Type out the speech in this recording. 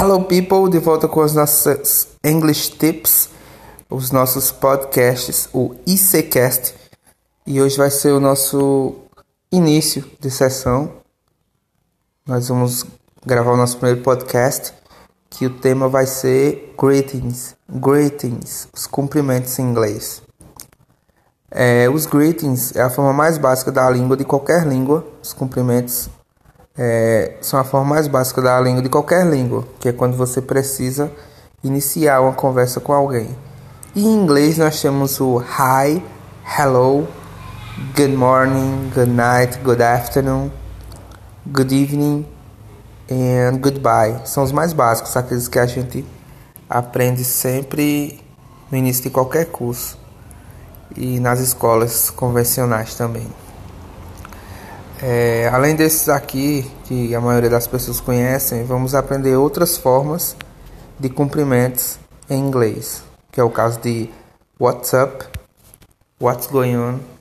Hello people, de volta com os nossos English Tips, os nossos podcasts, o ICCast. E hoje vai ser o nosso início de sessão. Nós vamos gravar o nosso primeiro podcast, que o tema vai ser greetings, greetings, os cumprimentos em inglês. É, os greetings é a forma mais básica da língua, de qualquer língua, os cumprimentos é, são a forma mais básica da língua de qualquer língua, que é quando você precisa iniciar uma conversa com alguém. E em inglês nós temos o hi, hello, good morning, good night, good afternoon, good evening and goodbye. São os mais básicos, aqueles que a gente aprende sempre no início de qualquer curso e nas escolas convencionais também. É, além desses aqui, que a maioria das pessoas conhecem, vamos aprender outras formas de cumprimentos em inglês, que é o caso de what's up, what's going on